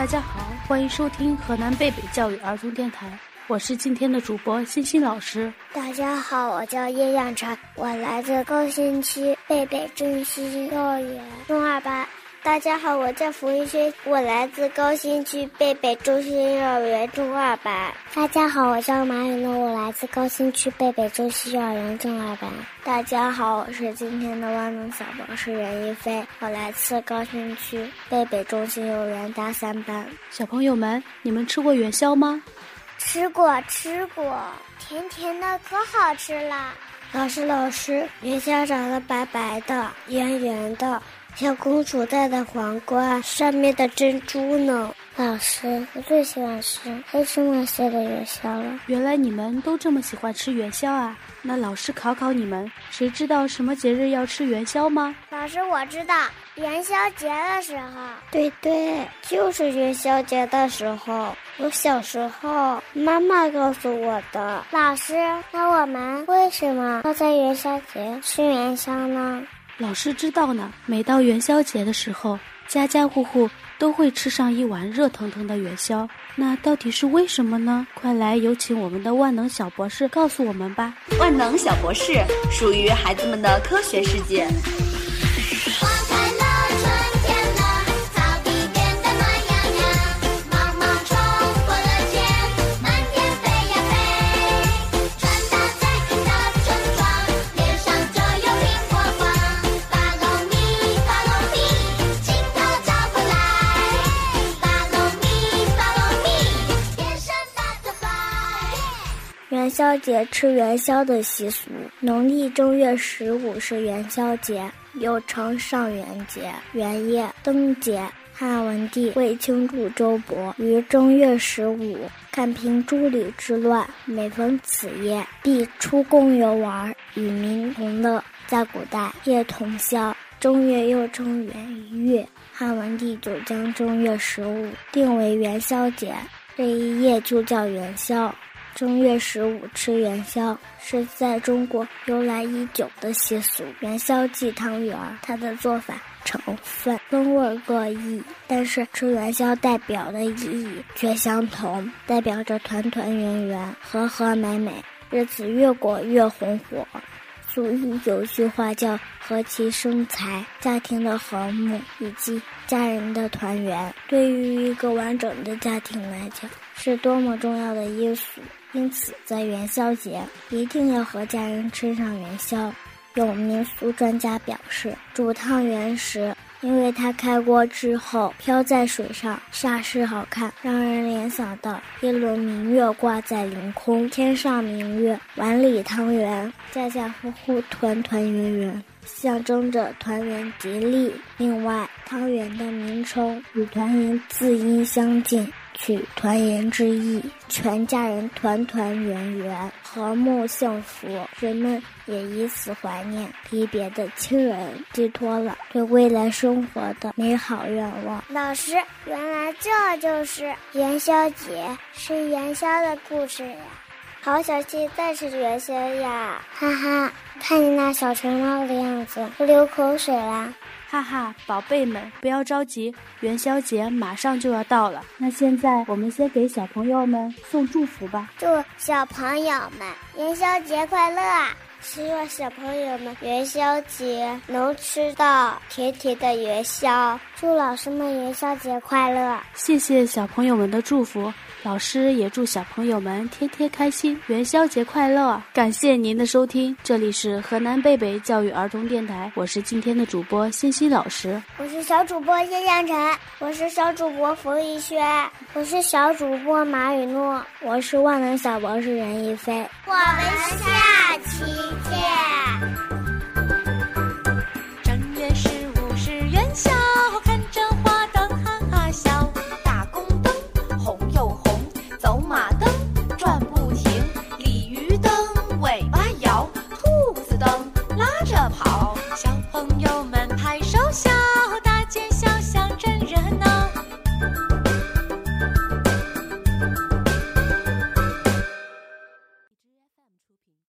大家好，欢迎收听河南贝贝教育儿童电台，我是今天的主播欣欣老师。大家好，我叫叶向晨，我来自高新区贝贝中心幼儿园中二班。大家好，我叫冯一轩，我来自高新区贝贝中心幼儿园中二班。大家好，我叫马雨诺，我来自高新区贝贝中心幼儿园中二班。大家好，我是今天的万能小博士任一飞，我来自高新区贝贝中心幼儿园大三班。小朋友们，你们吃过元宵吗？吃过，吃过，甜甜的，可好吃了。老师，老师，元宵长得白白的，圆圆的。小公主戴的皇冠上面的珍珠呢？老师，我最喜欢吃黑芝麻馅的元宵了。原来你们都这么喜欢吃元宵啊？那老师考考你们，谁知道什么节日要吃元宵吗？老师，我知道，元宵节的时候。对对，就是元宵节的时候。我小时候妈妈告诉我的。老师，那我们为什么要在元宵节吃元宵呢？老师知道呢，每到元宵节的时候，家家户户都会吃上一碗热腾腾的元宵。那到底是为什么呢？快来有请我们的万能小博士告诉我们吧！万能小博士属于孩子们的科学世界。元宵节吃元宵的习俗，农历正月十五是元宵节，又称上元节、元夜、灯节。汉文帝为庆祝周勃于正月十五看平诸吕之乱，每逢此夜必出宫游玩，与民同乐。在古代，夜同宵，正月又称元月。汉文帝就将正月十五定为元宵节，这一夜就叫元宵。正月十五吃元宵是在中国由来已久的习俗。元宵忌汤圆，它的做法、成分、风味各异，但是吃元宵代表的意义却相同，代表着团团圆圆、和和美美，日子越过越红火。所以有句话叫“和气生财”，家庭的和睦以及家人的团圆，对于一个完整的家庭来讲，是多么重要的因素。因此，在元宵节一定要和家人吃上元宵。有民俗专家表示，煮汤圆时，因为它开锅之后飘在水上，煞是好看，让人联想到一轮明月挂在凌空，天上明月，碗里汤圆，家家户户团团圆圆，象征着团圆吉利。另外，汤圆的名称与团圆字音相近。取团圆之意，全家人团团圆圆、和睦幸福。人们也以此怀念离别的亲人，寄托了对未来生活的美好愿望。老师，原来这就是元宵节，是元宵的故事呀！好小气，再吃元宵呀！哈哈，看你那小馋猫的样子，都流口水啦！哈哈，宝贝们，不要着急，元宵节马上就要到了。那现在我们先给小朋友们送祝福吧。祝小朋友们元宵节快乐！希望小朋友们元宵节能吃到甜甜的元宵。祝老师们元宵节快乐！谢谢小朋友们的祝福。老师也祝小朋友们天天开心，元宵节快乐！感谢您的收听，这里是河南贝贝教育儿童电台，我是今天的主播欣欣老师，我是小主播叶向晨，我是小主播冯一轩，我是小主播马雨诺，我是万能小博士任一飞，我们下